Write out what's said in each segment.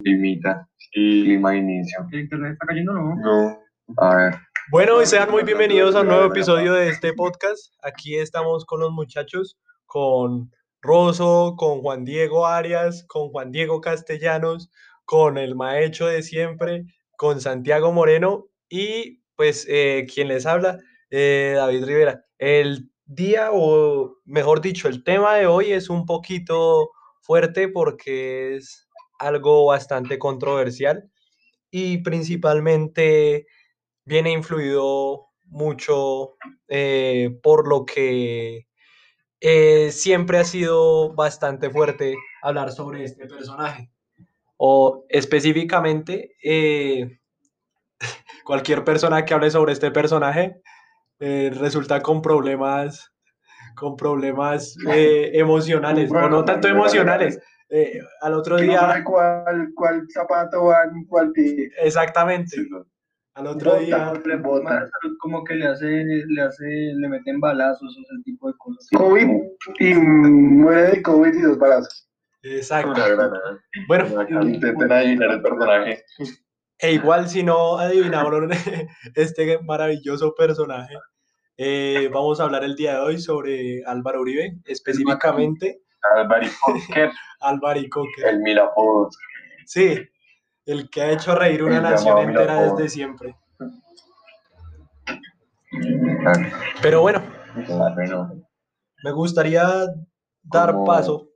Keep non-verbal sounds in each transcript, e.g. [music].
Limita. Clima de inicio. ¿El internet está cayendo no? No. A ver. Bueno, y sean muy bienvenidos a un nuevo episodio de este podcast. Aquí estamos con los muchachos, con Rosso, con Juan Diego Arias, con Juan Diego Castellanos, con el maestro de siempre, con Santiago Moreno y pues eh, quien les habla, eh, David Rivera. El día, o mejor dicho, el tema de hoy es un poquito fuerte porque es algo bastante controversial y principalmente viene influido mucho eh, por lo que eh, siempre ha sido bastante fuerte hablar sobre este personaje. O específicamente, [laughs] cualquier persona que hable sobre este personaje eh, resulta con problemas, con problemas [laughs] eh, emocionales, o no tanto emocionales. Eh, al otro no día, sabe cuál, cuál zapato va en cuál pie. exactamente, al otro Bota, día, como que le hace, le hace, le meten balazos o ese tipo de cosas. COVID y muere de COVID y dos balazos. exacto. Bueno, Intenten adivinar el personaje. E igual si no adivinaron [laughs] este maravilloso personaje, eh, vamos a hablar el día de hoy sobre Álvaro Uribe, específicamente Albaricoque, [laughs] Albaricoque. el mil apodos. Sí, el que ha hecho reír una El nación entera desde siempre. Pero bueno, me gustaría dar paso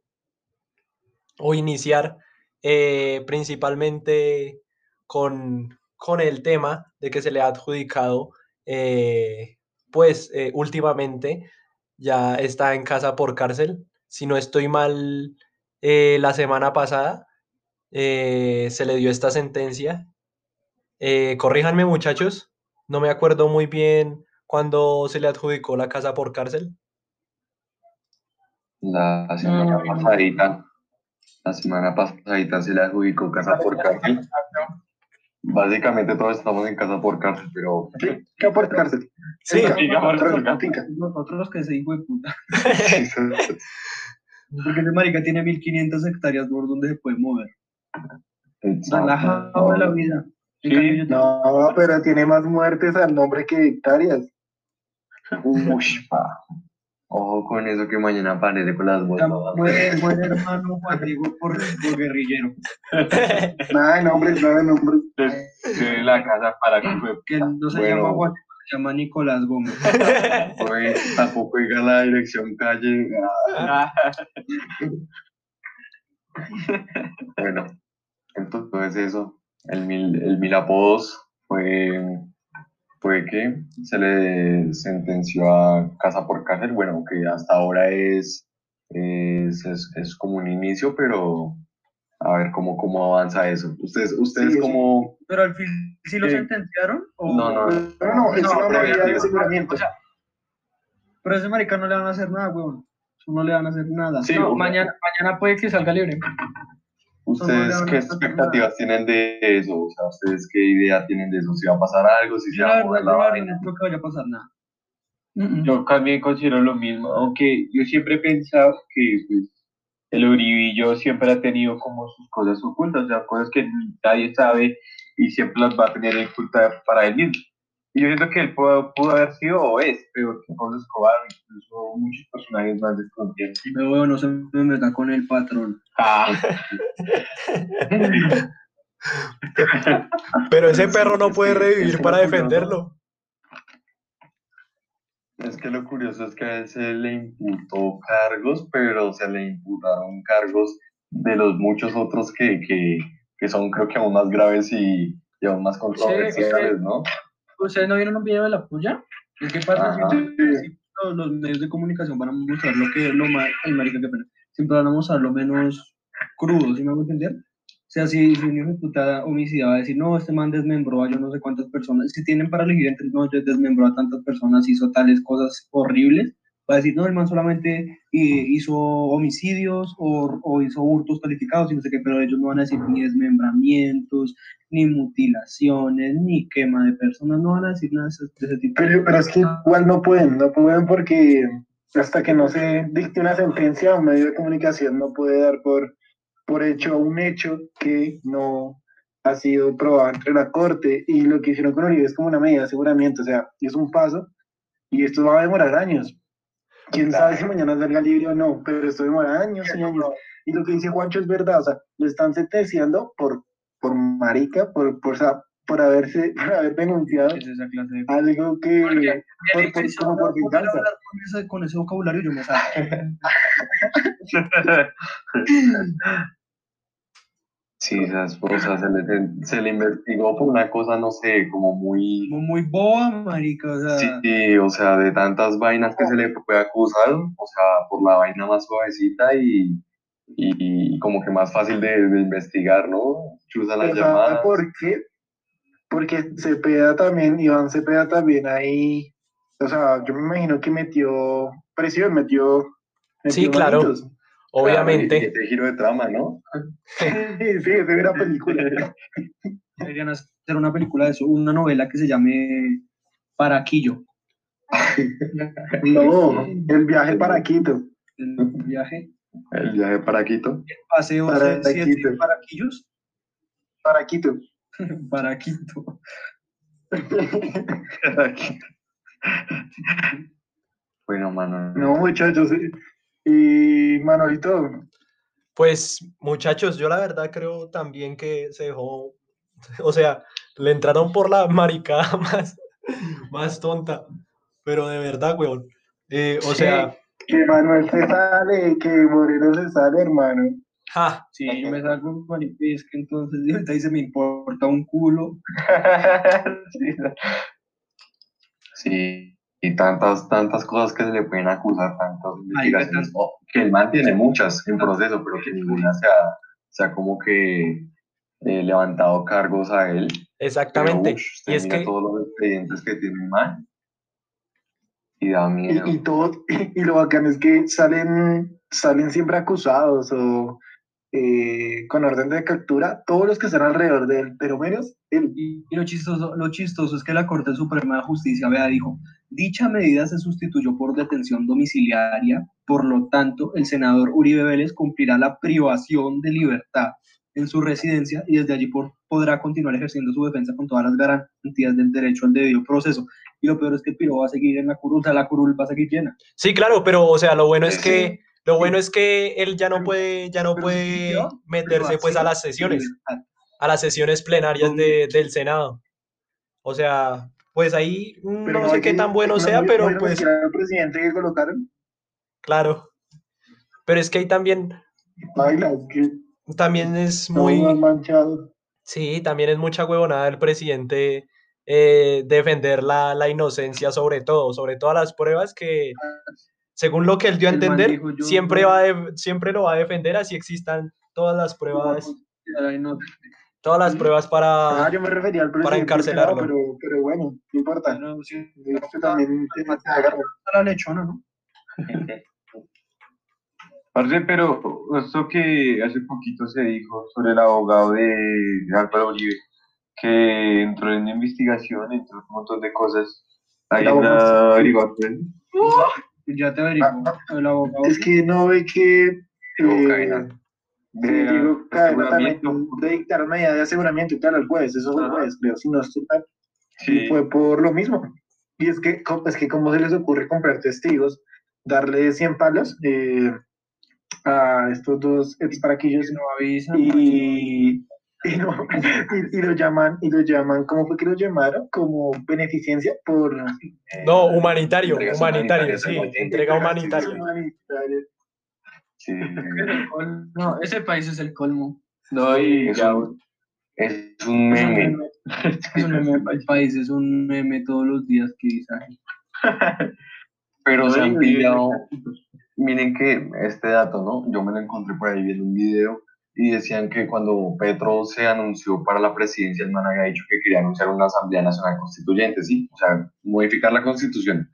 o iniciar eh, principalmente con, con el tema de que se le ha adjudicado, eh, pues eh, últimamente ya está en casa por cárcel. Si no estoy mal, eh, la semana pasada eh, se le dio esta sentencia. Eh, corríjanme muchachos, no me acuerdo muy bien cuándo se le adjudicó la casa por cárcel. la semana Mm. pasadita, la semana pasadita se le adjudicó casa por cárcel. Básicamente todos estamos en casa por cárcel, pero ¿Qué por cárcel? Sí, Finca por cárcel. finca. Nosotros que se hijo de puta. Porque ese marica tiene 1500 hectáreas por donde se puede mover. Relajado de la vida. Sí, cambio, yo tengo- No, pero tiene más muertes al nombre que hectáreas. Pa. Ojo con eso que mañana aparece con las botas. Muere hermano Juan Diego por, por guerrillero. [laughs] Nada de nombres, nada de nombres. De la casa para que fue. Que él no se Bueno. llama Juan, se llama Nicolás Gómez. Oye, [laughs] tampoco diga la dirección calle. Ah, [laughs] Bueno, entonces eso, el mil, el mil apodos fue, fue que se le sentenció a casa por cárcel, bueno, que hasta ahora es, es, es, es como un inicio, pero a ver cómo, cómo avanza eso. Ustedes, ustedes Sí, como... Pero al fin, ¿sí lo sentenciaron? O- No, no, No, no, es No, una pero medida de aseguramiento. o sea, Pero a ese marica no le van a hacer nada, weón. No le van a hacer nada. Sí, No, mañana, mañana puede que salga libre. ¿Ustedes qué expectativas tienen de eso? O sea, ¿ustedes qué idea tienen de eso? ¿Si va a pasar algo? ¿Si se va a mover la vaina? no creo que vaya a pasar nada. Yo también considero lo mismo, aunque yo siempre he pensado que pues, el Uribillo siempre ha tenido como sus cosas ocultas, o sea, cosas que nadie sabe y siempre las va a tener en oculta para él mismo. Y yo siento que él pudo, pudo haber sido o es peor que Pablo Escobar, incluso muchos personajes más desconocidos. Pero bueno, no se me meta con el patrón. Ah, [laughs] Pero ese perro no puede revivir para defenderlo. Es que lo curioso es que a él se le imputó cargos, pero se le imputaron cargos de los muchos otros que, que, que son creo que aún más graves y, y aún más controversiales, ¿no? ¿Ustedes no vieron un video de la puya? Es que sí, los, medios de comunicación van a mostrar lo que lo más, ay marica, qué pena. Siempre van a mostrar lo menos crudo, ¿sí me hago entender? O sea, si, si un hijo de puta homicida va a decir, no, este man desmembró a yo no sé cuántas personas, si tienen para elegir entre, no, yo desmembró a tantas personas, hizo tales cosas horribles, A decir, no, el man solamente eh, hizo homicidios o, o hizo hurtos calificados y no sé qué, pero ellos no van a decir ni desmembramientos, ni mutilaciones, ni quema de personas, no van a decir nada de ese, tipo. Pero, es que igual no pueden, no pueden porque hasta que no se dicte una sentencia, un medio de comunicación no puede dar por, por hecho un hecho que no ha sido probado entre la corte y lo que hicieron con Uribe es como una medida de aseguramiento, o sea, es un paso y esto va a demorar años. Quién sabe si mañana salga libre o no, pero esto demora años y años. Y lo que dice Juancho es verdad, o sea, lo están sentenciando por, por marica, por, por, o sea, por haberse, [laughs] por haber denunciado Es esa clase de... algo que, Porque por, por, como por venganza. con ese, con ese vocabulario yo me salgo. [laughs] [laughs] Sí, esas cosas se le, se le investigó por una cosa, no sé, como muy... Como muy boba, marica, o sea... Sí, o sea, de tantas vainas que se le puede acusar, o sea, por la vaina más suavecita y, y, y como que más fácil de, de investigar, ¿no? Chusa las llamadas. ¿Por qué? Porque Cepeda también, Iván Cepeda también ahí, o sea, yo me imagino que metió presión, metió... Sí, metió claro. Obviamente. Y ese giro de trama, ¿no? Sí, sí, esa era película. Deberían hacer una película de eso, una novela que se llame Paraquillo. No, el viaje para Quito. El viaje. El viaje para Quito. Paseo Para siete Quito. Paraquillos. Para Quito. [laughs] Para Quito. [laughs] Bueno, mano. No, muchachos. Y Manolito, Pues, muchachos, yo la verdad creo también que se dejó, [laughs] o sea, le entraron por la maricada [laughs] más, más tonta, pero de verdad, weón. Eh, o sea, que Manuel se sale, que Moreno se sale, hermano. ja, Sí, yo me salgo con es que entonces y ahorita dice me importa un culo. [laughs] Sí, Sí, y tantas, tantas cosas que se le pueden acusar, tantas investigaciones, que el man tiene muchas en proceso, pero que ninguna se ha, se ha como que eh, levantado cargos a él. Pero, exactamente. ush, Y es que, todos los expedientes que tiene el man y da Y, miedo. y todo, y lo bacano es que salen, salen siempre acusados o eh, con orden de captura todos los que están alrededor de él, pero menos él. Y, y lo chistoso, lo chistoso es que la Corte Suprema de Justicia, vea, dijo, dicha medida se sustituyó por detención domiciliaria, por lo tanto, el senador Uribe Vélez cumplirá la privación de libertad en su residencia y desde allí por- podrá continuar ejerciendo su defensa con todas las garantías del derecho al debido proceso. Y lo peor es que el piro va a seguir en la curul, o sea, la curul va a seguir llena. sí, claro, pero, o sea, lo bueno es que, lo bueno es que él ya no puede, ya no puede meterse pues a las sesiones. a las sesiones plenarias de- del Senado. O sea, pues ahí mm, Pero no sé qué tan bueno no, sea, no, pero no, pues era el presidente que colocaron, claro. Pero es que ahí también, baila, que también es muy manchado. sí, también es mucha huevonada del presidente eh, defender la, la inocencia sobre todo, sobre todas las pruebas que, según lo que él dio a El entender, yo- siempre, yo- va siempre lo va a defender así existan todas las pruebas, no, todas las pruebas Ah, para... yo me refería al presidente. encarcelarlo. Pero, pero bueno, no importa. no, sí, Esto también agarrar. a la lechona, ¿no? Parce, pero esto que hace poquito se dijo sobre el abogado de Álvaro Uribe, que entró en investigación, entró en un montón de cosas. Hay una sí. averiguación. Ya te averiguo. El abogado. Es que no ve que. eh, Sí, de también aseguramiento. de dictar medida de aseguramiento y tal al juez, eso fue el juez, creo, si no estoy mal, Sí. y fue por lo mismo. Y es que, es que ¿cómo se les ocurre comprar testigos, darle 100 palos eh, a estos dos exparaquillos no avisa. y, [laughs] y, no- y, y lo llaman, y lo llaman, ¿cómo fue que lo llamaron? Como beneficencia por... Eh, No, humanitario, humanitario, sí, entrega humanitaria. Sí, [laughs] No, ese país es el colmo. No, y es ya, un, es un Es un meme. [laughs] Es un meme, el país es un meme todos los días que ay, [laughs] Pero No, se han pillado. Miren que este dato, ¿no? Yo me lo encontré por ahí viendo un video y decían que cuando Petro se anunció para la presidencia, el man había dicho que quería anunciar una Asamblea Nacional Constituyente, ¿sí? O sea, modificar la Constitución.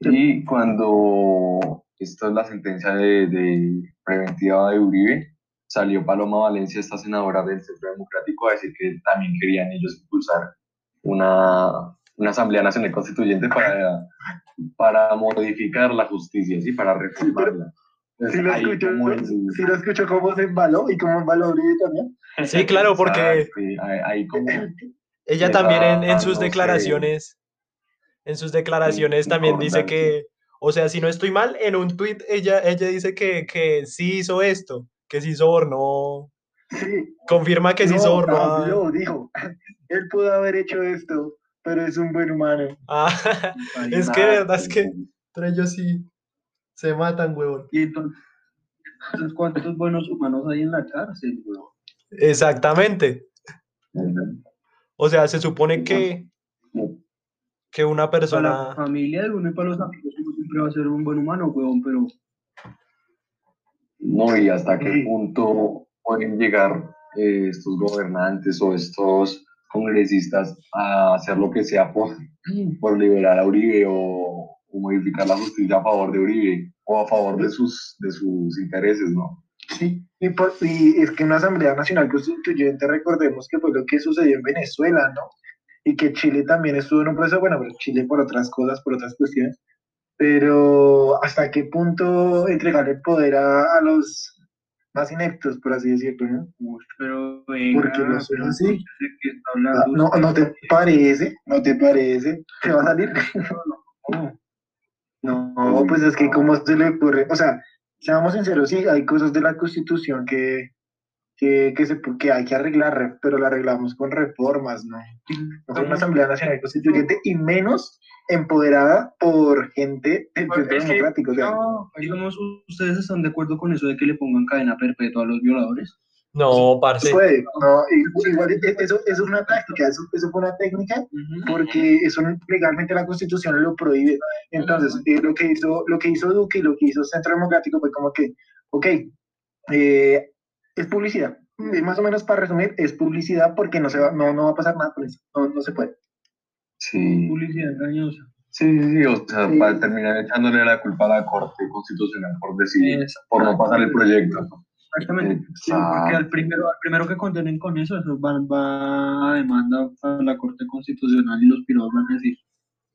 Y cuando esto es la sentencia de, de preventiva de Uribe, salió Paloma Valencia, esta senadora del Centro Democrático, a decir que también querían ellos impulsar una, una Asamblea Nacional Constituyente para, para modificar la justicia, ¿sí? para reformarla. Entonces, Sí lo escucho, como el- sí lo escucho cómo se embaló y cómo embaló Uribe también. Sí, claro, porque Exacto, y ahí, ahí como ella también en, sus no sé. declaraciones, en sus declaraciones también dice que, o sea, si no estoy mal, en un tweet ella, ella dice que, que sí hizo esto, que sí sobornó, Sí, confirma que sí no, sobornó a- habló, dijo, [laughs] él pudo haber hecho esto, pero es un buen humano. a- es que de verdad es que entre ellos sí se matan, huevón. Y entonces, ¿cuántos buenos humanos hay en la cárcel, weón? Exactamente. O sea, se supone que, que una Para la persona... familia de uno y para los amigos siempre va a ser un buen humano, weón, pero No, y hasta qué Sí. punto pueden llegar eh, estos gobernantes o estos congresistas a hacer lo que sea por, por liberar a Uribe o, o modificar la justicia a favor de Uribe o a favor de sus, de sus intereses, ¿no? Sí, y, por- y es que una Asamblea Nacional Constituyente, recordemos que fue lo que sucedió en Venezuela, ¿no? Y que Chile también estuvo en un proceso, bueno, pero Chile por otras cosas, por otras cuestiones, pero ¿hasta qué punto entregar el poder a, a los más ineptos, por así decirlo, ¿no? uy, pero venga, Porque no pero así. ¿de qué está Ah, No? ¿No te parece? ¿No te parece? ¿Te va a salir? [laughs] No, pues es que cómo se le ocurre, o sea, seamos sinceros, sí, hay cosas de la Constitución que, que, que, se, que hay que arreglar, pero la arreglamos con reformas, ¿no? No fue una Asamblea Nacional Constituyente y menos empoderada por gente del Pues Centro es que- Democrático. O sea, No, digamos, ¿ustedes están de acuerdo con eso de que le pongan cadena perpetua a los violadores? No, parce. puede, no, i- igual eso, eso es una táctica, eso, eso fue una técnica porque eso legalmente la constitución lo prohíbe. Entonces, eh, lo, que hizo, lo que hizo Duque y lo que hizo Centro Democrático fue como que, ok, eh, es publicidad. Más o menos para resumir, es publicidad porque no, se va, no, no va a pasar nada con eso. No, no se puede. Sí, Publicidad engañosa. sí, sí, sí, o sea, Sí. para terminar echándole la culpa a la Corte Constitucional por decidir, por no pasar el proyecto. Exactamente. Sí, porque al primero, al primero que condenen con eso, eso va, va a demanda a la Corte Constitucional y los pirados van a decir.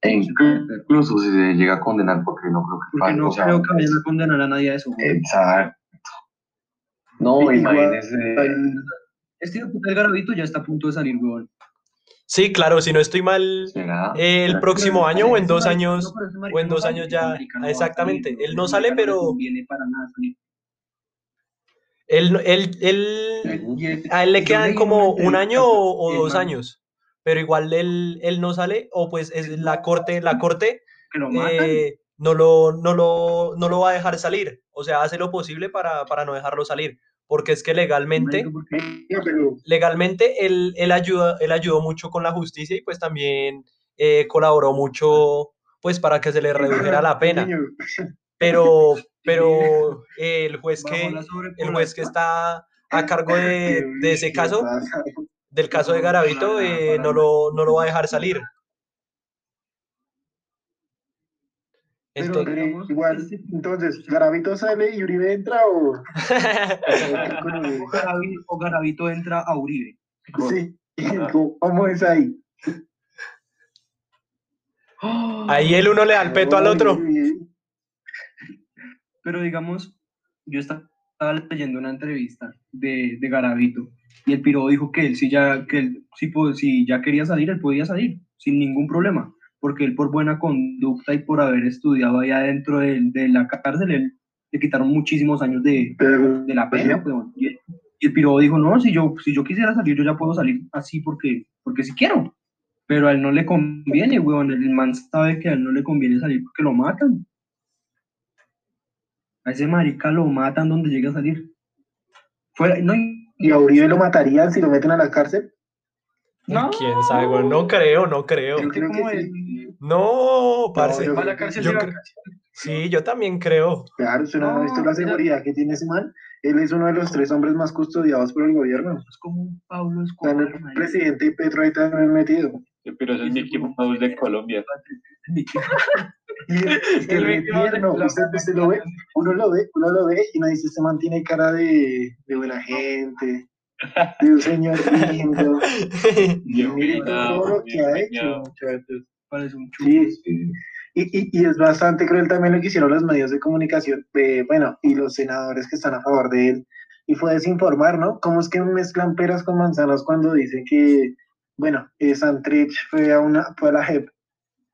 E incluso si se llega a condenar, porque no creo que Porque no o sea, creo que vayan a condenar a nadie a eso. güey. Exacto. No, imagínese. Este puta del garabito ya está a punto de salir, weón. Sí, claro, si no estoy mal, el próximo año o en dos años, o en dos años ya, exactamente. Él no sale, pero conviene para nada salir. él, él, él, a él le quedan como un año o, dos años, pero igual él, él no sale, o pues es la corte, la corte eh, no, lo, no, lo, no lo va a dejar salir, o sea, hace lo posible para, para no dejarlo salir, porque es que legalmente, legalmente él, él, ayuda, él ayudó mucho con la justicia y pues también eh, colaboró mucho pues para que se le redujera la pena. pero, [laughs] pero eh, el juez que, el juez que está a cargo de, ese caso, del caso de Garavito, eh, no, lo, no lo va a dejar salir. Pero, Entonces, pero digamos, igual, entonces, ¿Garavito sale y Uribe entra o...? o [laughs] Garavito entra a Uribe. Sí, ¿cómo- ¿cómo es ahí? ahí el uno le da el peto al otro. Pero digamos, yo estaba leyendo una entrevista de, de Garavito y el piro dijo que él sí ya, que él, po- si ya quería salir, él podía salir sin ningún problema, porque él por buena conducta y por haber estudiado allá dentro de, de la cárcel, él, le quitaron muchísimos años de, la pena, weón. Y, el- y el piro dijo, no, si yo, si yo quisiera salir, yo ya puedo salir así porque, porque si quiero. Pero a él no le conviene, weón. El man sabe que a él no le conviene salir porque lo matan. A ese marica lo matan donde llegue a salir. Fuera, no, y- ¿Y a Uribe lo matarían si lo meten a la cárcel? No. ¿Quién sabe? güey? No creo, no creo. Yo creo que sí. el- No, parce. yo la cárcel yo de. Sí, yo también creo. Claro, usted no, ha visto la seguridad que tiene ese man. Él es uno de los tres hombres más custodiados por el gobierno. Es como un Pablo Escobar. el presidente y Petro ahí también metido. Pero eso es Mickey Mouse de Colombia. [laughs] Y El la- [laughs] usted, usted lo ve, uno lo ve, uno lo ve y uno dice, este man tiene cara de, de buena gente, [laughs] de un señor lindo. [laughs] Y mire todo lo que ha hecho, muchachos. Parece un chulo. Sí, Sí. y, y, y es bastante cruel también lo que hicieron los medios de comunicación, de, bueno, y los senadores que están a favor de él. Y fue desinformar, ¿no? ¿Cómo es que mezclan peras con manzanas cuando dicen que, bueno, eh, Santrich fue a, una, fue a la JEP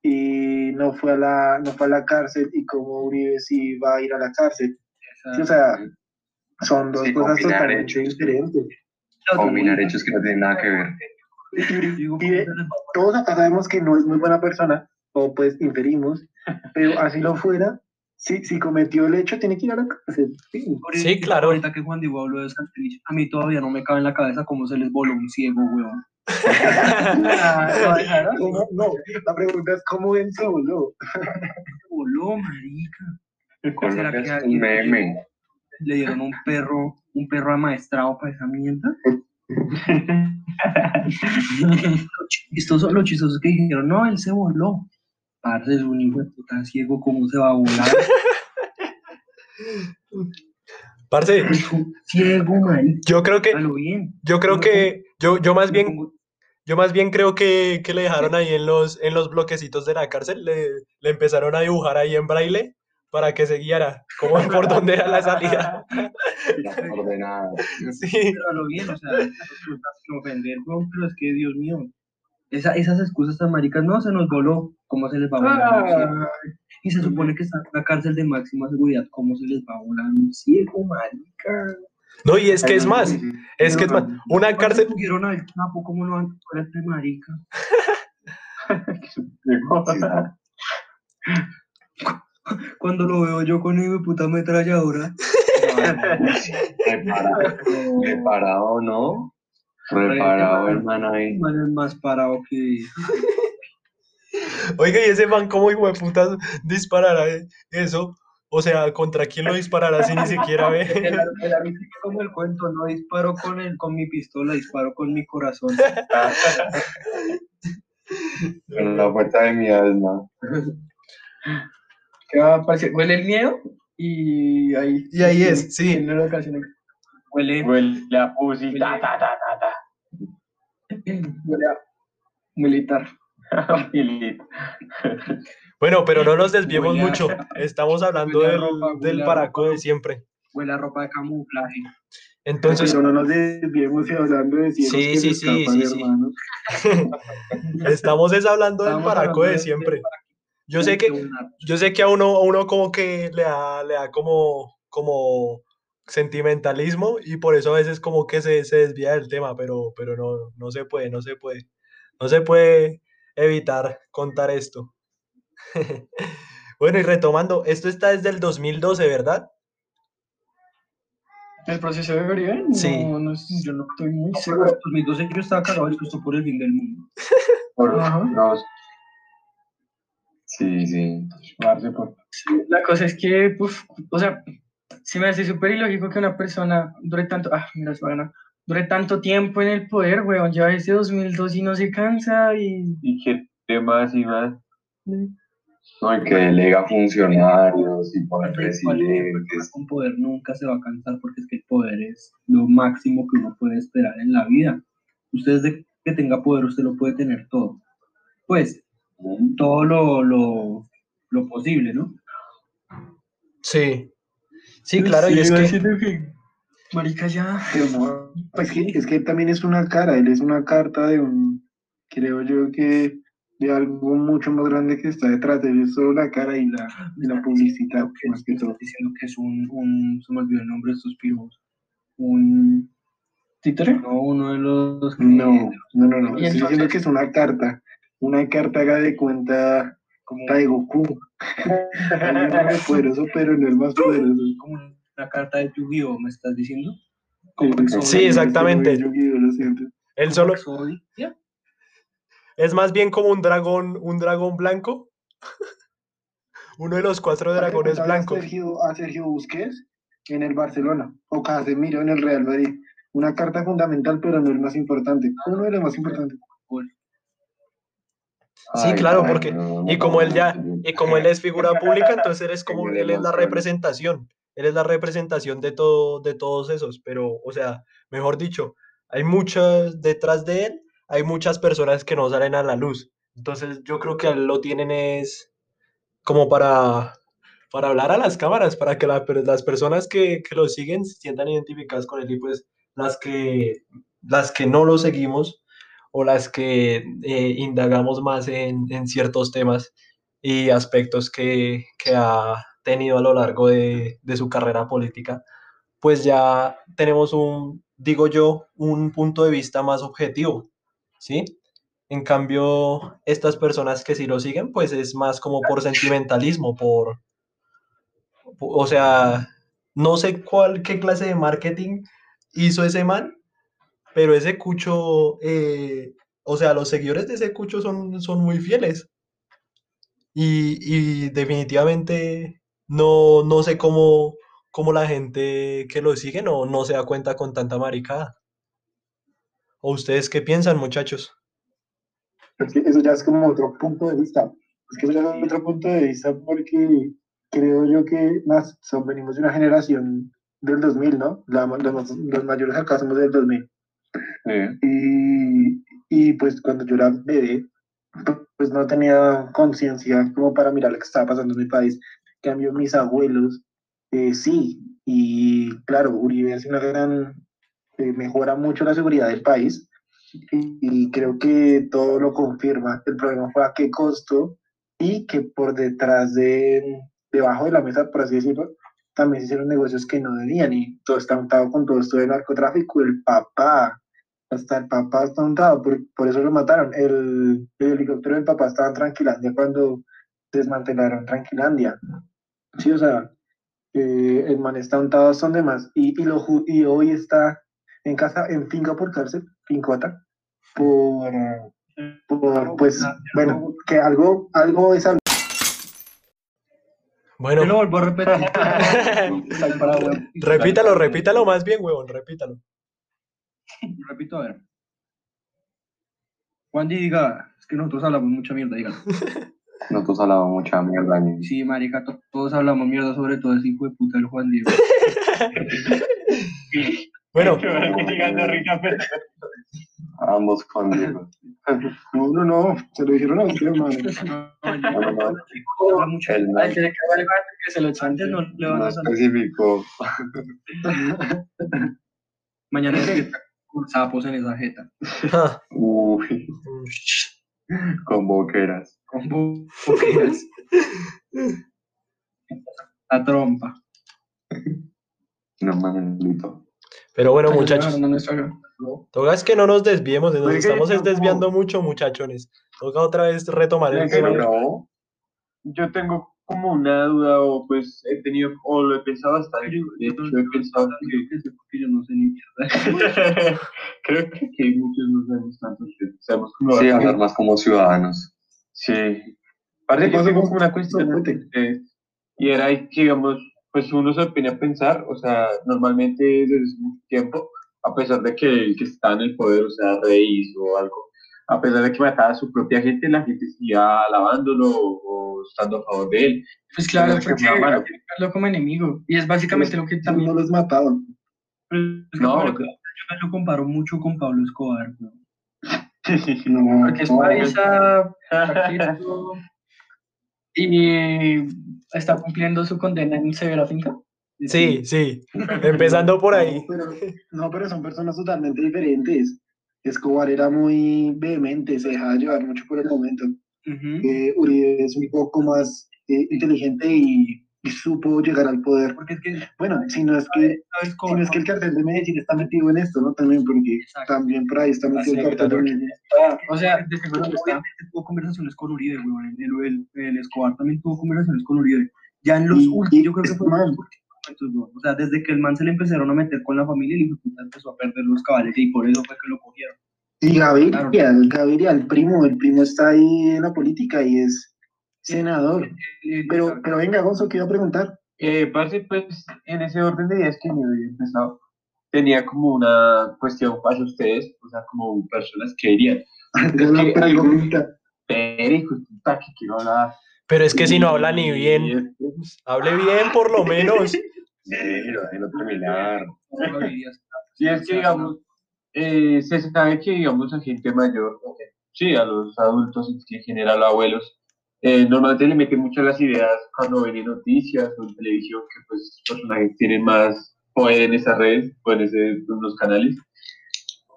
y no fue a la, no fue a la cárcel y cómo Uribe sí va a ir a la cárcel? Sí, o sea, son dos Sí, cosas totalmente diferentes. Combinar hechos que no tienen nada que ver. Y ve, todos acá sabemos que no es muy buena persona, o pues inferimos, pero así lo fuera, si, si cometió el hecho, tiene que ir a la cárcel. Sí. claro. Ahorita que Juan Diego habló de Santrich, a mí todavía no me cabe en la cabeza cómo se les voló un ciego, weón. [laughs] ¿Cómo? No, la pregunta es cómo él se voló. voló, marica. ¿Será que alguien- un meme. Le dieron un perro, un perro amaestrado para esa mierda. Lo [laughs] chistoso, lo chistoso es que dijeron, no, él se voló. Parce, es un hijo de puta ciego, ¿cómo se va a volar? Parce, ciego, marica. yo creo que, bien. yo creo que, yo, yo más bien, yo más bien creo que, que le dejaron ahí en los, en los bloquecitos de la cárcel, le, le empezaron a dibujar ahí en braille para que se guiara, como [laughs] por dónde era la salida. [laughs] Las coordenadas. Sí, pero a lo bien, o sea, sin ofender, weón, pero es que, Dios mío, esa, esas excusas tan maricas, no, se nos voló, ¿cómo se les va a volar un ciego? Y se supone que está en la cárcel de máxima seguridad, ¿cómo se les va a volar un ciego, marica? no, y es que es más, es que es más, una cárcel, al capo, ¿cómo lo van a poner este marica? [laughs] Cuando lo veo yo con mi puta ametralladora. Reparado, reparado, ¿no? Reparado, hermano, ahí. Man es más parado que. oiga, y ese man, ¿cómo hijo de putas disparará eso? O sea, ¿contra quién lo disparará si ni siquiera El, ve? el como el cuento, no disparo con el, con mi pistola, disparo con mi corazón. En [laughs] la puerta de mi alma. [laughs] ¿Qué va a aparecer? Huele el miedo y ahí. Y ahí es, sí. En la ocasión. Huele. Huele a pussy, ta, ta, ta, ta, ta. [clears throat] Huele [laughs] a militar. Bueno, pero no nos desviemos Huele a- mucho. [laughs] Estamos hablando huele del, ropa, del huele paraco ropa. de siempre. Huele a ropa de camuflaje. Entonces, pero no nos desviemos y hablando de ciegos Sí, que sí, sí, escapan, sí, [laughs] estamos es hablando del paraco hablando de siempre. Yo sé que, yo sé que a uno, a uno como que le da, le da como, como sentimentalismo y por eso a veces como que se, se desvía del tema, pero, pero no, no se puede, no se puede. No se puede evitar contar esto. [laughs] Bueno, y retomando, esto está desde el 2012, ¿verdad? ¿El proceso de Uribe? No, Sí. no, yo no estoy muy En seguro. 2012 yo estaba cagado de susto por el fin del mundo. [laughs] Por Ajá. Sí, sí. Por- La cosa es que, pues, o sea, se me hace súper ilógico que una persona dure tanto, ah, mira, se va a ganar, dure tanto tiempo en el poder, weón, ya desde 2002 y no se cansa y... Y que temas y más. No, y que delega funcionarios y pone presidentes. con poder nunca se va a cansar porque es que el poder es lo máximo que uno puede esperar en la vida. Usted desde que tenga poder, usted lo puede tener todo. Pues, todo lo, lo, lo posible, ¿no? Sí. Sí, claro, y es que... Marica, ya... Pues que, es que también es una cara, él es una carta de un, creo yo que de algo mucho más grande que está detrás de él, es solo la cara y la, y la publicidad, más que todo. Diciendo que es un, un, se me olvidó el nombre de estos piros, un, ¿Títere? no, uno de los que- No, no, no, no, estoy diciendo entonces- que es una carta, una carta haga de cuenta como, de Goku. [laughs] Alguien muy poderoso, pero no el más poderoso. como una carta de Yu-Gi-Oh, ¿me estás diciendo? Como el Sí, exactamente. Él solo es más bien como un dragón, un dragón blanco. [laughs] Uno de los cuatro dragones blancos. A Sergio, a Sergio Busquets en el Barcelona o Casemiro en el Real Madrid. Una carta fundamental, pero no el más importante. Uno de los más importantes. Sí, claro, porque y como él ya y como él es figura pública, [laughs] entonces él es como él es la representación, él es la representación de todo de todos esos, pero o sea, mejor dicho, hay muchas detrás de él, hay muchas personas que no salen a la luz. Entonces, yo creo que él lo tienen es como para para hablar a las cámaras, para que la las personas que, que lo siguen se sientan identificadas con él y pues las que, las que no lo seguimos o las que eh, indagamos más en, en ciertos temas y aspectos que, que ha tenido a lo largo de, de su carrera política, pues ya tenemos un, digo yo, un punto de vista más objetivo, ¿sí? En cambio, estas personas que sí lo siguen, pues es más como por sentimentalismo, por, o sea, no sé cuál, qué clase de marketing hizo ese man, pero ese cucho, eh, o sea, los seguidores de ese cucho son, son muy fieles. Y, y definitivamente no, no sé cómo, cómo la gente que lo sigue no, no se da cuenta con tanta maricada. ¿O ustedes qué piensan, muchachos? Es que eso ya es como otro punto de vista. Es que eso ya es otro punto de vista porque creo yo que más son, venimos de una generación del 2000, ¿no? La- los, los mayores acá somos del 2000. Sí. Y, y pues cuando yo era bebé, pues no tenía conciencia como para mirar lo que estaba pasando en mi país. En cambio, mis abuelos, eh, sí. Y claro, Uribe hace una gran, eh, mejora mucho la seguridad del país y, y creo que todo lo confirma. El problema fue a qué costo y que por detrás de, debajo de la mesa, por así decirlo, también se hicieron negocios que no debían y todo está untado con todo esto de narcotráfico. El papá, hasta el papá está untado, por, por eso lo mataron. El, el helicóptero del papá estaba en Tranquilandia cuando desmantelaron Tranquilandia. Sí, o sea, eh, el man está untado hasta donde más y, y, lo, y hoy está en casa, en finca por cárcel, fincota, por, por pues, bueno, que algo, algo es algo. Bueno, Yo lo vuelvo a repetir. [laughs] Está para, weón. repítalo, repítalo más bien, huevón, repítalo. [laughs] Repito, a ver. Juan Di diga, es que nosotros hablamos mucha mierda, dígalo. [laughs] Nosotros hablamos mucha mierda. Sí, marica, to- todos hablamos mierda sobre todo ese hijo de puta del Juan Diego. [laughs] Bueno, Ambos con Diego. No, no, no, se lo dijeron a usted, hermano. Que el que se lo Antes no le van a salir. especificó. Mañana despierta con sapos en esa jeta. [laughs] Uy, [laughs] con boqueras. Con bu- boqueras. [laughs] La trompa. No mames, Lito. pero bueno, muchachos, No, no, no, toca es que no nos desviemos, nos estamos es desviando mucho, muchachones. Toca otra vez retomar el tema. Yo tengo como una duda o pues he tenido o lo he pensado hasta de hecho he pensado que Porque yo no sé ni mierda. [laughs] creo que, que muchos no sabemos tanto que sabemos como Sí, hablar más como ciudadanos. sí parece que con- como una cuestión y era que digamos pues uno se pone a pensar o sea normalmente desde mucho tiempo a pesar de que el que está en el poder o sea rey o algo a pesar de que mataba a su propia gente, la gente seguía alabándolo o estando a favor de él. Pues claro, porque verlo como enemigo. Y es básicamente lo que No también. los mataban. No, yo lo comparo mucho con Pablo Escobar. weón. No, Porque es no. paisa, [laughs] partido, y está cumpliendo su condena en severa finca. Sí, sí, empezando por ahí. No, pero, no, pero son personas totalmente diferentes. Escobar era muy vehemente, se dejaba llevar mucho por el momento. Eh, Uribe es un poco más eh, inteligente y, y supo llegar al poder. Porque es que Bueno, si no es que, no es que el cartel de Medellín está metido en esto, ¿no? También porque Exacto. también por ahí está metido el cartel de. Medellín. O sea, de Pero seguro que tuvo conversaciones con Uribe, weón. El, el, el Escobar también tuvo conversaciones con Uribe. Ya en los Y- últimos, yo creo que fue en man. Momentos. O sea, desde que el man se le empezaron a meter con la familia, el hijo empezó a perder los cabales y por eso fue que lo cogieron. Y Gaviria, Claro. Gaviria, el primo, el primo está ahí en la política y es senador. Eh, Pero, pero venga, Gonzo, quiero preguntar. Eh, parce, pues en ese orden de ideas que yo había empezado, tenía como una cuestión hacia ustedes, o sea, como personas que dirían. [laughs] Tengo una pregunta. Pero es que si no habla ni bien, hable bien por lo menos. [laughs] Sí, lo déjelo terminar. Sí, es que, digamos, eh, se sabe que, digamos, a gente mayor, sí, a los adultos, en general, abuelos, eh, normalmente le meten mucho las ideas cuando ven en noticias o en televisión, que pues personajes tienen más poder en esas redes o en, ese, en los canales.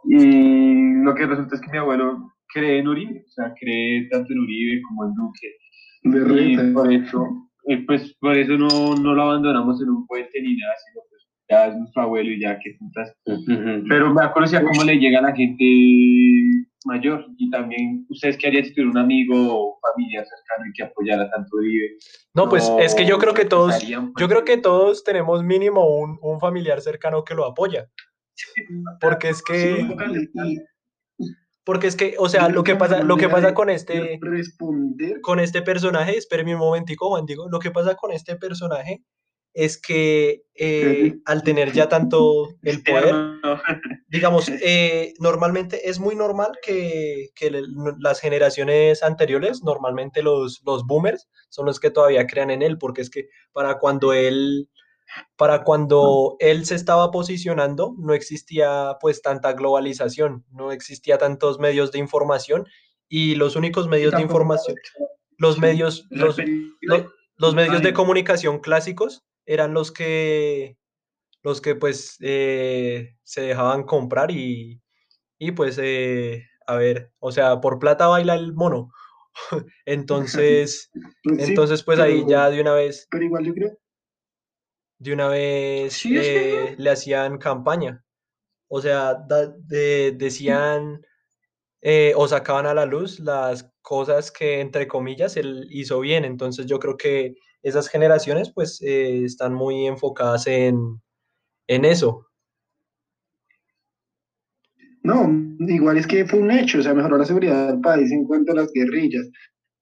Y lo que resulta es que mi abuelo cree en Uribe, o sea, cree tanto en Uribe como en Duque. De Y por eso, y pues por eso no, no lo abandonamos en un puente ni nada, sino pues ya es nuestro abuelo y ya que putas. Pero me acuerdo ya cómo le llega a la gente mayor y también ustedes que harían si tuvieran un amigo o familia cercano y que apoyara tanto Uribe. No, pues es que yo creo que todos, pues, yo creo que todos tenemos mínimo un, un familiar cercano que lo apoya. Porque es que, porque es que, o sea, lo que pasa, lo que pasa con este, responder con este personaje, espéreme un momentico, Juan Diego, lo que pasa con este personaje es que eh, al tener ya tanto [laughs] el poder, [laughs] digamos, eh, normalmente es muy normal que, que le- las generaciones anteriores, normalmente los, los boomers, son los que todavía crean en él, porque es que para cuando él, para cuando él se estaba posicionando, no existía pues tanta globalización, no existía tantos medios de información y los únicos medios de información, los medios, los, lo- los medios de comunicación clásicos eran los que los que pues eh, se dejaban comprar y, y pues eh, a ver, o sea, por plata baila el mono. [laughs] [laughs] Entonces, Pues sí, entonces pues ahí ya de una vez, Pero igual yo creo. De una vez Sí, eh, le hacían campaña. O sea, da- de- decían eh, o sacaban a la luz las cosas que entre comillas él hizo bien. Entonces yo creo que esas generaciones pues eh, están muy enfocadas en, en eso. No, igual es que fue un hecho, o sea, mejoró la seguridad del país en cuanto a las guerrillas.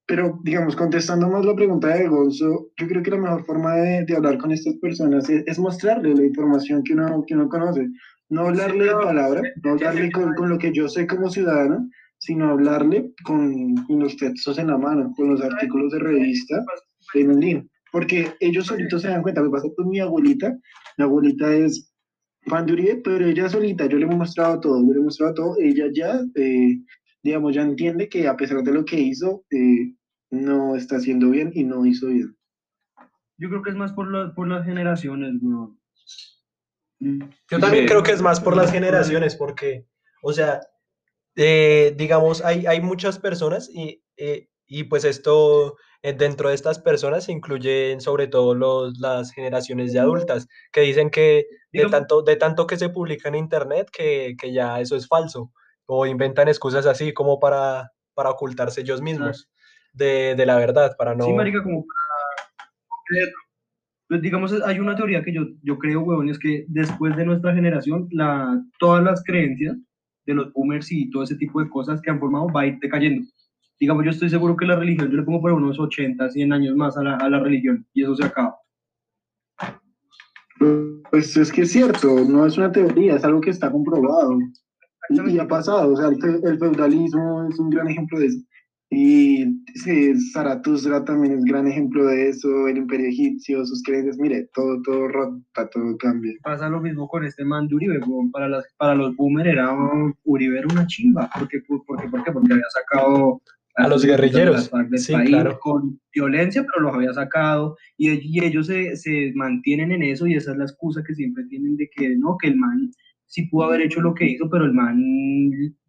Pero, digamos, contestando más la pregunta de Gonzo, yo creo que la mejor forma de, de hablar con estas personas es, es mostrarle la información que uno, que uno conoce. No hablarle de palabra, no hablarle con, con lo que yo sé como ciudadano, sino hablarle con, con los textos en la mano, con los artículos de revista en el link. Porque ellos solitos se dan cuenta, me pasa con mi abuelita, mi abuelita es fan de Uribe, pero ella solita, yo le he mostrado todo, yo le he mostrado todo, ella ya, eh, digamos, ya entiende que a pesar de lo que hizo, eh, no está haciendo bien y no hizo bien. Yo creo que es más por, la- por las generaciones, weón. Yo también Sí. creo que es más por las generaciones, porque, o sea, eh, digamos, hay, hay muchas personas y, eh, y pues esto, eh, dentro de estas personas se incluyen sobre todo los, las generaciones de adultas, que dicen que de tanto, de tanto que se publica en internet que, que ya eso es falso, o inventan excusas así como para, para ocultarse ellos mismos de, de la verdad, para no... Sí, marica, como para completo. Pues digamos, hay una teoría que yo, yo creo, weón, es que después de nuestra generación, la, todas las creencias de los boomers y todo ese tipo de cosas que han formado va a ir decayendo. Digamos, yo estoy seguro que la religión, yo le pongo por unos 80, 100 años más a la, a la religión y eso se acaba. Pues es que es cierto, no es una teoría, es algo que está comprobado y, y ha pasado. O sea, el, el feudalismo es un gran ejemplo de eso. Y sí, Zaratustra también es gran ejemplo de eso, el imperio egipcio, sus creencias, mire, todo, todo rota, todo cambia. Pasa lo mismo con este man de Uribe. Para, las, para los boomers era Uribe era una chimba. ¿Por qué? ¿Por qué? ¿Por qué? Porque había sacado A los de guerrilleros. Sí, país claro. con violencia, pero los había sacado. Y, y ellos se, se mantienen en eso y esa es la excusa que siempre tienen de que no, que el man sí pudo haber hecho lo que hizo, pero el man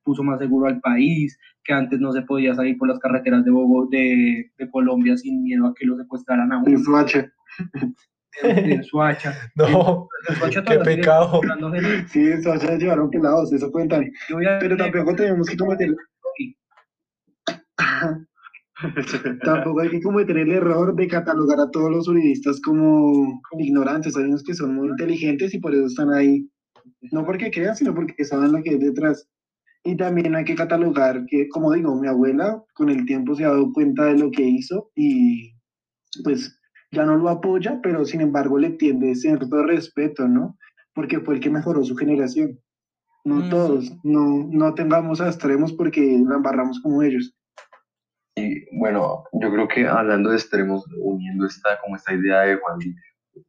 puso más seguro al país, que antes no se podía salir por las carreteras de, Bogo, de, de Colombia sin miedo a que lo secuestraran a uno En Suacha. en [laughs] Suacha. No, En Suacha qué sigue pecado. Sí, en Suacha llevaron pelados, eso cuentan. Yo voy a- Pero tampoco tenemos que cometer, [laughs] tampoco hay que cometer el error de catalogar a todos los uribistas como ignorantes. Hay unos que son muy inteligentes y por eso están ahí. No porque crean, sino porque saben lo que hay detrás. Y también hay que catalogar que, como digo, mi abuela con el tiempo se ha dado cuenta de lo que hizo y pues ya no lo apoya, pero sin embargo le tiende cierto respeto, ¿no? Porque fue el que mejoró su generación. No Mm. todos, no, no tengamos a extremos porque la embarramos como ellos. Y bueno, yo creo que hablando de extremos, uniendo esta, como esta idea de Juan,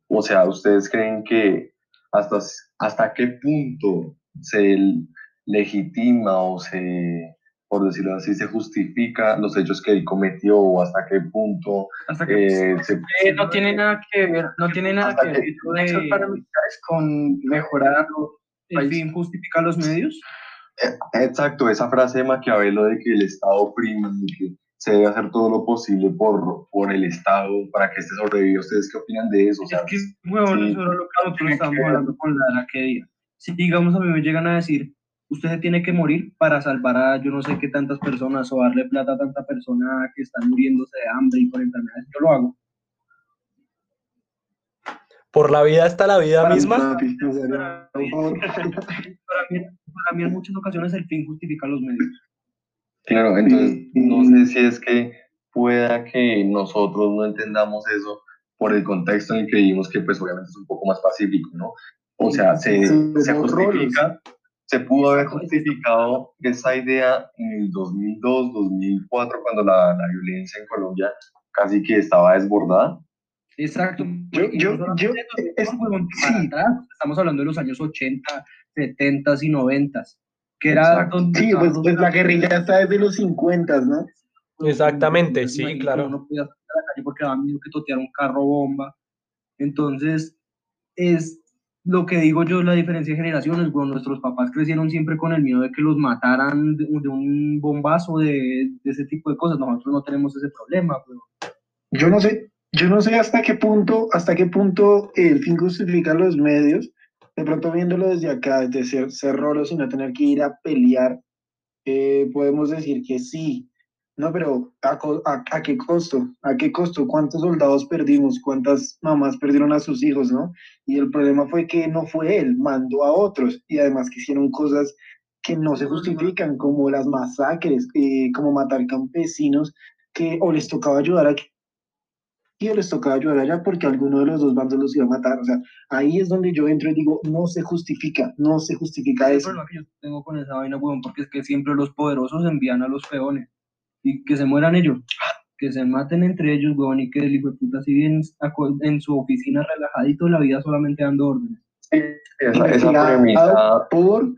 o sea, ¿ustedes creen que hasta, hasta qué punto se legitima o se, por decirlo así, se justifica los hechos que él cometió o hasta qué punto Hasta que eh, se, Eh, no tiene nada que ver, no tiene nada que ver que- Nexos de- con mejorar el fin justifica los medios. Exacto, esa frase de Maquiavelo de que el Estado oprime que se debe hacer todo lo posible por, por el Estado para que este sobreviva. ¿Ustedes qué opinan de eso? O sea, Es que, huevón, sí. eso era lo que nosotros estábamos que- hablando con la. Si digamos a mí me llegan a decir, usted se tiene que morir para salvar a yo no sé qué tantas personas o darle plata a tanta persona que están muriéndose de hambre y por enfermedades, yo lo hago. Por la vida hasta la vida Para misma. Mí, para mí en muchas ocasiones el fin justifica los medios. Claro, entonces Sí. no sé si es que pueda que nosotros no entendamos eso por el contexto en el que vivimos, que pues obviamente es un poco más pacífico, ¿no? O sea, se, Sí, se justifica, se pudo haber justificado esa idea en el 2002, 2004, cuando la, la violencia en Colombia casi que estaba desbordada. Exacto. Yo- yo- yo- eso, es- huevón, sí. para atrás, estamos hablando de los años 80, 70 y 90, que era Exacto. donde Sí, pues, pues la guerrilla está desde los 50, ¿no? Exactamente, sí, claro. No podía salir a la calle porque daba miedo que toteara un carro bomba. Entonces, es lo que digo yo, la diferencia de generaciones. Bueno, nuestros papás crecieron siempre con el miedo de que los mataran de, de un bombazo, de, de ese tipo de cosas. Nosotros no tenemos ese problema. Pero Yo no sé, yo no sé hasta qué punto, hasta qué punto el fin justifica los medios. De pronto viéndolo desde acá, desde ser, ser rolos y no tener que ir a pelear, eh, podemos decir que sí. No, pero ¿a, a, a qué costo? ¿A qué costo? ¿Cuántos soldados perdimos? ¿Cuántas mamás perdieron a sus hijos, no? Y el problema fue que no fue él, mandó a otros y además que hicieron cosas que no se justifican, como las masacres, eh, como matar campesinos, que o les tocaba ayudar aquí y les tocaba ayudar allá porque alguno de los dos bandos los iba a matar. O sea, ahí es donde yo entro y digo, no se justifica, no se justifica el eso. problema que yo tengo con esa vaina, weón, porque es que siempre los poderosos envían a los peones y que se mueran ellos. Que se maten entre ellos, weón, y que el hijo de puta sigue en, en su oficina relajadito la vida solamente dando órdenes. Esa, esa Investigado premisa, por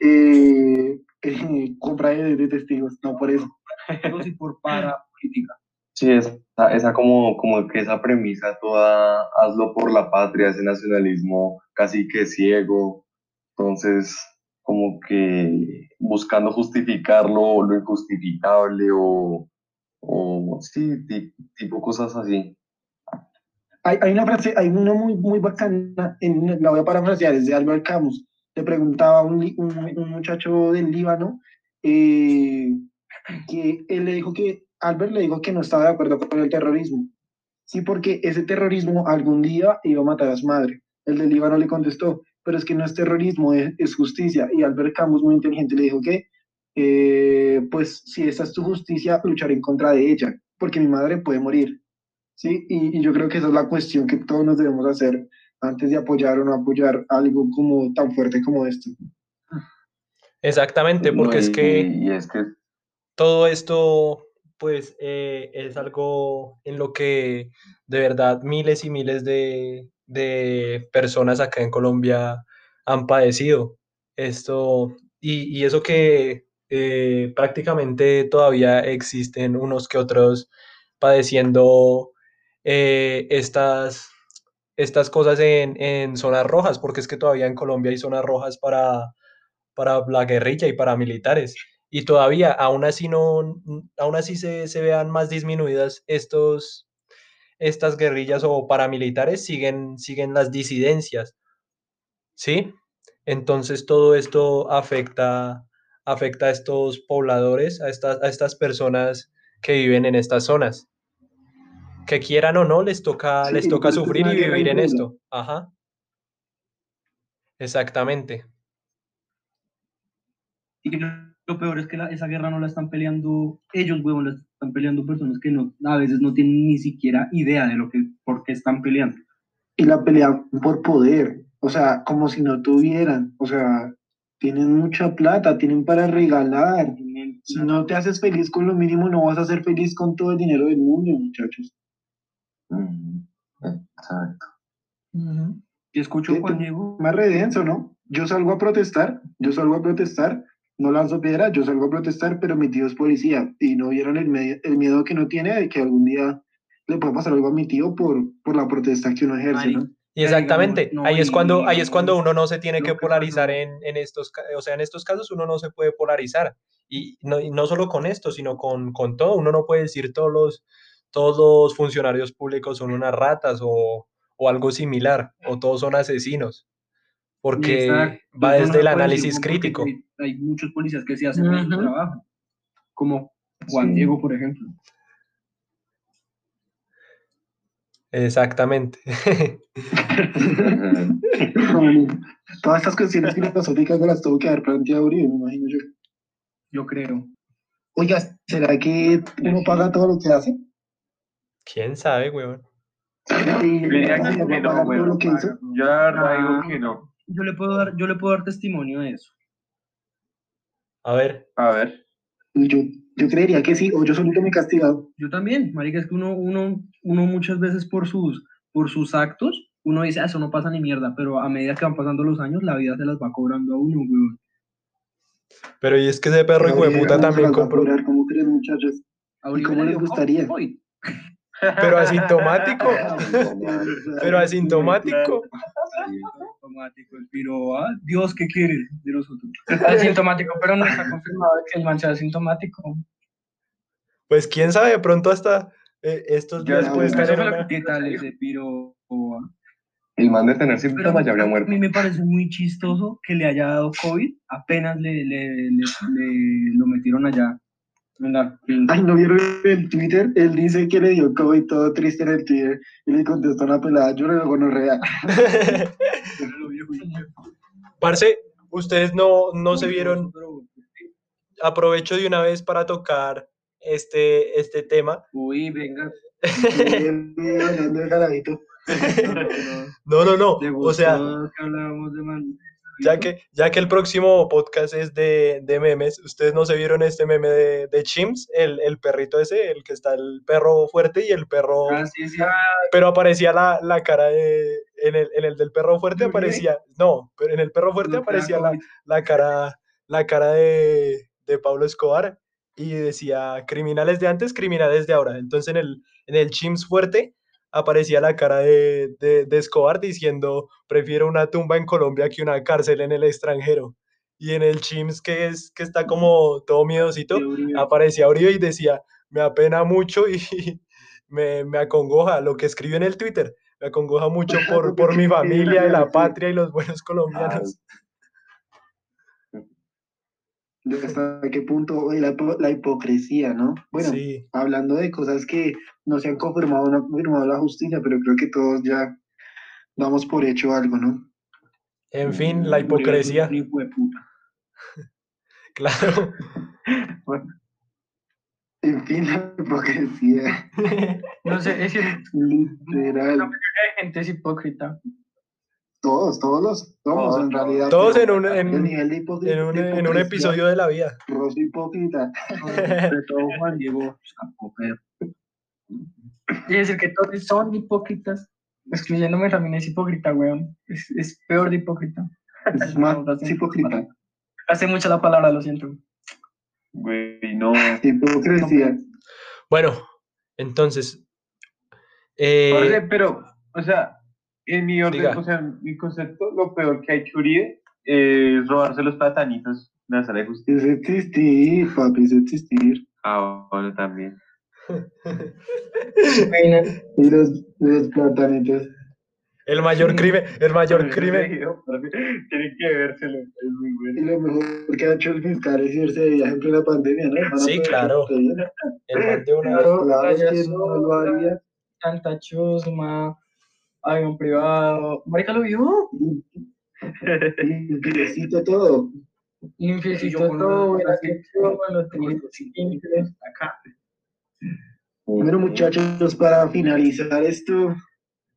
eh, [laughs] eh, compra de, de testigos, no por eso. Sí por para política. Sí, esa, esa como, como que esa premisa toda, hazlo por la patria, ese nacionalismo casi que ciego, entonces como que buscando justificarlo, lo injustificable o, o sí, ti- tipo cosas así. Hay, hay una frase, hay una muy, muy bacana, en, la voy a parafrasear, es de Albert Camus. Le preguntaba un, un, un muchacho del Líbano eh, que él le dijo que, Albert le dijo que no estaba de acuerdo con el terrorismo. Sí, porque ese terrorismo algún día iba a matar a su madre. El del Líbano le contestó, pero es que no es terrorismo, es, es justicia. Y Albert Camus, muy inteligente, le dijo que, eh, pues si esa es tu justicia, lucharé en contra de ella, porque mi madre puede morir. ¿sí? Y, y yo creo que esa es la cuestión que todos nos debemos hacer antes de apoyar o no apoyar algo como tan fuerte como esto. Exactamente, porque No, es y- que y es que todo esto, pues, eh, es algo en lo que de verdad miles y miles de, de personas acá en Colombia han padecido. Esto, y, y eso que eh, prácticamente todavía existen unos que otros padeciendo eh, estas, estas cosas en, en zonas rojas, porque es que todavía en Colombia hay zonas rojas para, para la guerrilla y para militares y todavía aún así no, aún así se, se vean más disminuidas estos, estas guerrillas o paramilitares, siguen, siguen las disidencias, ¿sí? Entonces todo esto afecta, afecta a estos pobladores, a estas, a estas personas que viven en estas zonas. Que quieran o no, les toca, Sí, les toca sufrir y vivir en esto. Ajá. Exactamente. Y lo peor es que la- esa guerra no la están peleando ellos, huevón, la están peleando personas que no, a veces no tienen ni siquiera idea de lo que, por qué están peleando. Y la pelea por poder, o sea, como si no tuvieran, o sea, tienen mucha plata, tienen para regalar. Tienen si no te haces feliz con lo mínimo, no vas a ser feliz con todo el dinero del mundo, muchachos. Mm, Exacto. ¿Y escucho, Sí, Juan tú- Diego? Más redenso, ¿no? Yo salgo a protestar, yo salgo a protestar, no lanzo piedra, yo salgo a protestar, pero mi tío es policía y no vieron el, medio- el miedo que no tiene de que algún día le pueda pasar algo a mi tío por, por la protesta que uno ejerce, ¿no? Y exactamente, no, ahí es y cuando, ahí es cuando uno no se tiene que polarizar en, en estos, o sea, en estos casos uno no se puede polarizar. Y no, y no solo con esto, sino con, con todo. Uno no puede decir todos los, todos los funcionarios públicos son unas ratas o, o algo similar, o todos son asesinos, porque Exacto, va no desde se el análisis crítico. Hay, muchos policías que sí hacen bien su Ujú. trabajo, como Juan Sí. Diego, por ejemplo. Exactamente. [laughs] [laughs] Todas estas cuestiones filosóficas me las tuvo que haber planteado Uribe, me imagino yo. Yo creo. Oiga, ¿será que uno paga todo lo que hace? ¿Quién sabe, weón? Y Diría que uno va a no, pagar todo bueno, lo que hizo. Yo la verdad digo que no. Yo le puedo dar, yo le puedo dar testimonio de eso. A ver, A ver. Yo, yo creería que sí, o yo solito me he castigado. Yo también, marica, es que uno, uno, uno muchas veces por sus, por sus actos, uno dice, "Ah, eso no pasa ni mierda, pero a medida que van pasando los años, la vida se las va cobrando a uno, weón. pero y es que ese perro hijo de Oye, puta ¿cómo se también compró? ¿Cómo creen, muchachos? ¿Y cómo le les dio gustaría? Pero asintomático, [laughs] pero asintomático. Automático, pero, ah, Dios, ¿qué quiere de nosotros? Asintomático, pero no está confirmado que el man sea asintomático. Pues quién sabe, de pronto hasta eh, estos días puede estar en una- ¿Qué tal ese piro? ah? El man de tener a síntomas ya habría a muerto. mí me parece muy chistoso que le haya dado COVID, apenas le, le, le, le- lo metieron allá. Ay, ¿no vieron el Twitter? Él dice que le dio COVID todo triste en el Twitter y le contestó una pelada, yo le gonorrea. [laughs] Parce, ustedes no, no se vieron, aprovecho de una vez para tocar este, este tema. Uy, venga. [laughs] No, no, no, ¿Le o sea, ya que, ya que el próximo podcast es de, de memes, ustedes no se vieron este meme de, de Chimps, el, el perrito ese, el que está el perro fuerte y el perro, Ah, sí, sí. pero aparecía la, la cara de, en el, en el del perro fuerte aparecía, no, pero en el perro fuerte aparecía la, COVID. la cara, la cara de, de Pablo Escobar y decía criminales de antes, criminales de ahora. Entonces en el, en el Chimps fuerte aparecía la cara de, de, de Escobar diciendo prefiero una tumba en Colombia que una cárcel en el extranjero. Y en el Chimps que es que está como todo miedosito, aparecía Uribe y decía me apena mucho y [laughs] me, me acongoja lo que escribió en el Twitter. Me acongoja mucho por, por mi [laughs] familia y la patria y los buenos colombianos. ¿Hasta qué punto? La, la hipocresía, ¿no? Bueno, Sí. hablando de cosas que no se han confirmado, no ha confirmado la justicia, pero creo que todos ya damos por hecho algo, ¿no? En fin, la hipocresía, de [laughs] claro. En fin, la hipocresía, [laughs] No sé, es que hay literal. gente es hipócrita. Todos, todos los somos en realidad. Todos en un, en, el nivel de en un, de en un episodio de la vida. Rosso hipócrita. [laughs] Sobre todo Juan Diego. Y decir que todos son hipócritas, excluyéndome también es hipócrita, weón. Es, es peor de hipócrita. Es [laughs] más hipócrita. Hace mucho la palabra, lo siento. Güey, no. Hipocresía. Bueno, entonces, eh, pero, o sea, en mi orden, Diga. o sea, mi concepto, lo peor que ha hecho Uribe es robarse los platanitos de la sala de justicia. Es existir, papi, es existir. Ah, bueno, también. Y los, los platanitos. el mayor crimen, el mayor crimen, Tienen que vérselo, es muy Y bueno. lo mejor que ha hecho el fiscal es irse de viaje en plena pandemia, ¿no? Van a Sí, claro. el man de una, Claro, Claro, es que payaso, no lo haría. tanta chusma, avión privado. Marica lo vio. Limpiecito todo. Con todo, los. Acá. Bueno, muchachos, para finalizar esto,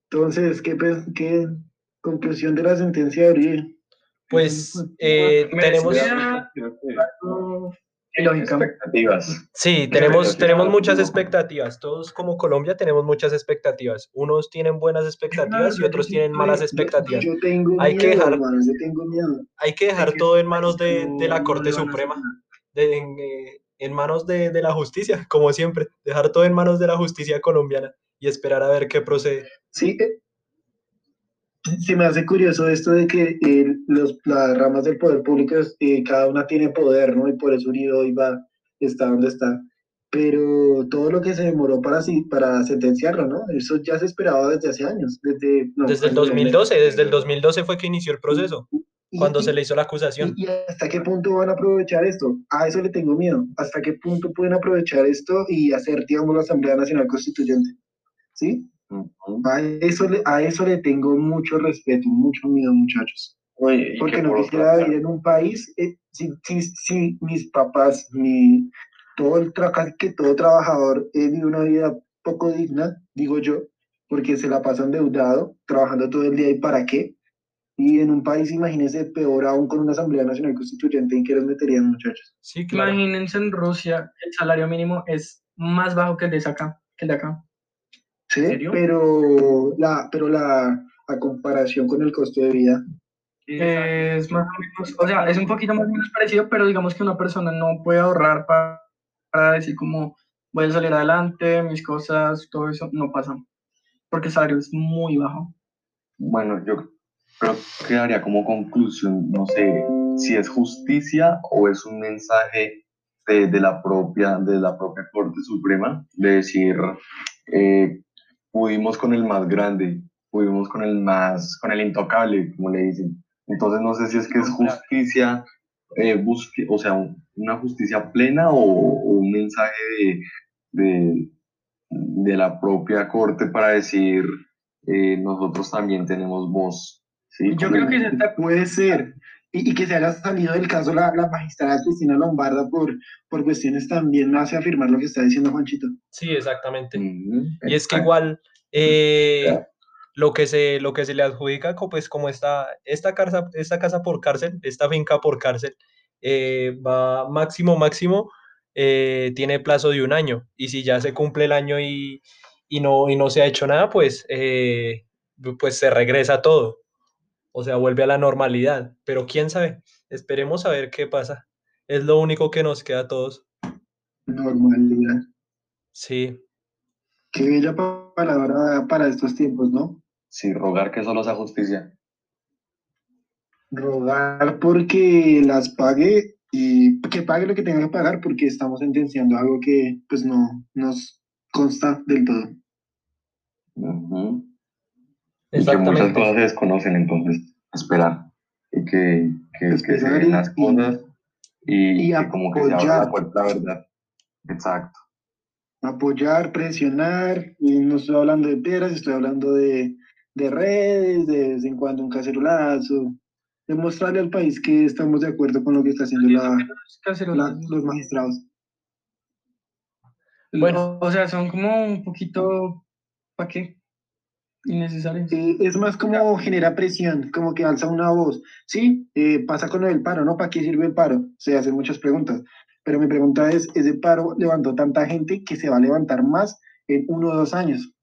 entonces, ¿qué, qué conclusión de la sentencia de Uribe? pues eh, tenemos, Expectativas. Sí, tenemos, tenemos muchas expectativas. Todos como Colombia tenemos muchas expectativas. Unos tienen buenas expectativas y otros tienen malas expectativas. Yo tengo Hay que miedo, dejar- hermano, yo tengo miedo. Hay que dejar todo en manos de, de la Corte Suprema, de- en, eh, en manos de, de la justicia, [laughs] como siempre. Dejar todo en manos de la justicia colombiana y esperar a ver qué procede. Sí, eh, se me hace curioso esto de que eh, los, las ramas del poder público, eh, cada una tiene poder, ¿no? Y por eso Uribe hoy va, está donde está. Pero todo lo que se demoró para, para sentenciarlo, ¿no? Eso ya se esperaba desde hace años, desde... no, Desde el años, 2012, desde el 2012 fue que inició el proceso, y- cuando y- se le hizo la acusación. ¿Y, y hasta qué punto van a aprovechar esto? A eso le tengo miedo. ¿Hasta qué punto pueden aprovechar esto y hacer, digamos, la Asamblea Nacional Constituyente? ¿Sí? A eso, le, a eso le tengo mucho respeto, mucho miedo, muchachos. Oye, Porque que no por quisiera vivir en un país, eh, si, si, si mis papás, mi, todo el que todo trabajador eh, vive una vida poco digna, digo yo, porque se la pasa endeudado, trabajando todo el día y para qué. Y en un país, imagínense, peor aún con una Asamblea Nacional Constituyente, ¿en qué los meterían, muchachos? Sí, claro. Imagínense en Rusia, el salario mínimo es más bajo que el de acá, que el de acá. ¿Sí? ¿En serio? Pero, la, pero la, a comparación con el costo de vida, Es más o menos, o sea, es un poquito más o menos parecido, pero digamos que una persona no puede ahorrar para, para decir como voy a salir adelante, mis cosas, todo eso, no pasa. Porque el salario es muy bajo. Bueno, yo creo que haría como conclusión, no sé, si es justicia o es un mensaje de, de la, propia, de la propia Corte Suprema, de decir, eh, pudimos con el más grande, pudimos con el más, con el intocable, como le dicen. Entonces no sé si es que es justicia, eh, busque, o sea, un- una justicia plena o, o un mensaje de, de, de la propia Corte para decir, eh, nosotros también tenemos voz. ¿sí? Yo creo que se está- Puede ser. Y, y que se haya salido del caso la, la magistrada Cristina Lombarda por, por cuestiones también hace afirmar lo que está diciendo Juanchito. Sí, exactamente. Ujú, Y es que igual eh, lo, que se, lo que se le adjudica, pues como esta, esta, casa, esta casa por cárcel, esta finca por cárcel, eh, va máximo, máximo, eh, tiene plazo de un año. Y si ya se cumple el año y, y, no, y no se ha hecho nada, pues, eh, pues se regresa todo. O sea, vuelve a la normalidad. Pero quién sabe, esperemos a ver qué pasa. Es lo único que nos queda a todos. Normalidad. Sí, Qué bella pa- palabra para estos tiempos, ¿no? Sí, rogar que solo sea justicia. Rogar porque las pague y que pague lo que tenga que pagar porque estamos sentenciando algo que pues no nos consta del todo. Ujú. Y que muchas cosas se desconocen, entonces esperar. Y que, que, que se den las cosas y, y que como que se abra la puerta la verdad. Exacto. Apoyar, presionar, y no estoy hablando de piedras, estoy hablando de, de redes, de vez en cuando un cacerolazo, demostrarle al país que estamos de acuerdo con lo que está haciendo la, Cacerolas. la- los magistrados. Bueno. O, o sea, son como un poquito, ¿para qué? Innecesarios. Eh, es más como genera presión, como que alza una voz. Sí, eh, pasa con del paro, ¿no? ¿Para qué sirve el paro? Se hacen muchas preguntas. Pero mi pregunta es, ¿ese paro levantó tanta gente que se va a levantar más en uno o dos años?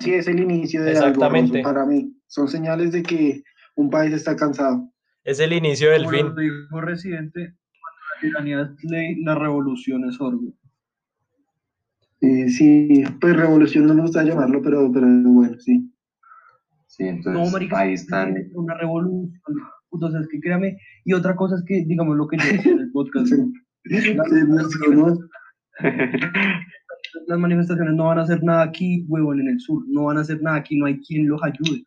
Sí, es el inicio de algo Exactamente. Rosso, para mí. Son señales de que un país está cansado. Es el inicio del Como fin. lo dijo Residente, cuando la tiranía es ley, la revolución es orden. Eh, sí, pues revolución no me gusta llamarlo, pero, pero bueno, sí. Sí, No, entonces marica, ahí están. es una revolución. Entonces, que créame. Y otra cosa es que, digamos, lo que yo decía en el podcast, Se las manifestaciones no van a hacer nada aquí, huevón, en el sur. No van a hacer nada aquí, no hay quien los ayude.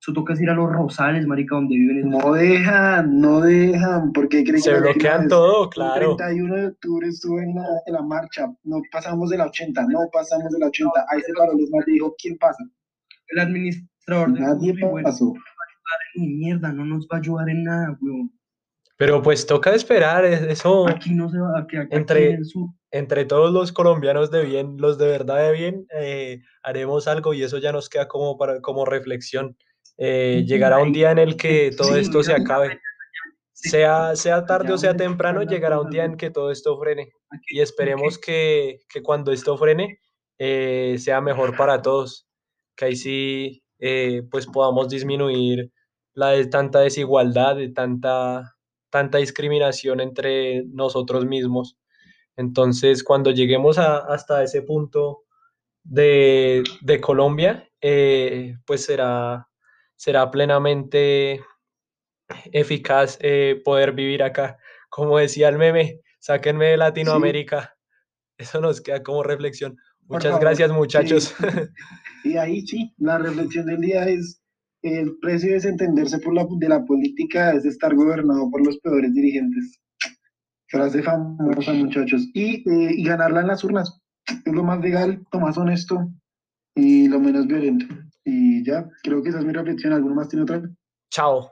Eso toca es ir a los Rosales, marica, donde viven esos No dejan, no dejan, porque creen Se que la última bloquean todo, El claro. 31 de octubre estuve en la, en la marcha, no pasamos de la 80, no pasamos de la 80, ahí se paró los más dijo, ¿quién pasa? El administrador de Nadie Uy, bueno, pasó. ni mierda, no nos va a ayudar en nada, huevón. Pero pues toca esperar, es- eso Aquí no se va, aquí, aquí Entre- en el sur. entre todos los colombianos de bien, los de verdad de bien, eh, haremos algo y eso ya nos queda como, para, como reflexión. Eh, llegará un día en el que todo Sí, esto se mira, acabe. sea, sea tarde o sea a temprano, llegará un día en que todo esto frene. Y esperemos que, que cuando esto frene eh, sea mejor para todos. Que ahí sí eh, pues podamos disminuir la de tanta desigualdad, de tanta, tanta discriminación entre nosotros mismos. Entonces, cuando lleguemos a- hasta ese punto de, de Colombia, eh, pues será, será plenamente eficaz eh, poder vivir acá. Como decía el meme, sáquenme de Latinoamérica. Eso nos queda como reflexión. Muchas gracias, muchachos. [laughs] Y ahí sí, la reflexión del día es el precio de desentenderse por la, de la política es estar gobernado por los peores dirigentes. Frase famosa, muchachos. Y, eh, y ganarla en las urnas. Es lo más legal, lo más honesto y lo menos violento. Y ya, creo que esa es mi reflexión. ¿Alguno más tiene otra? Chao.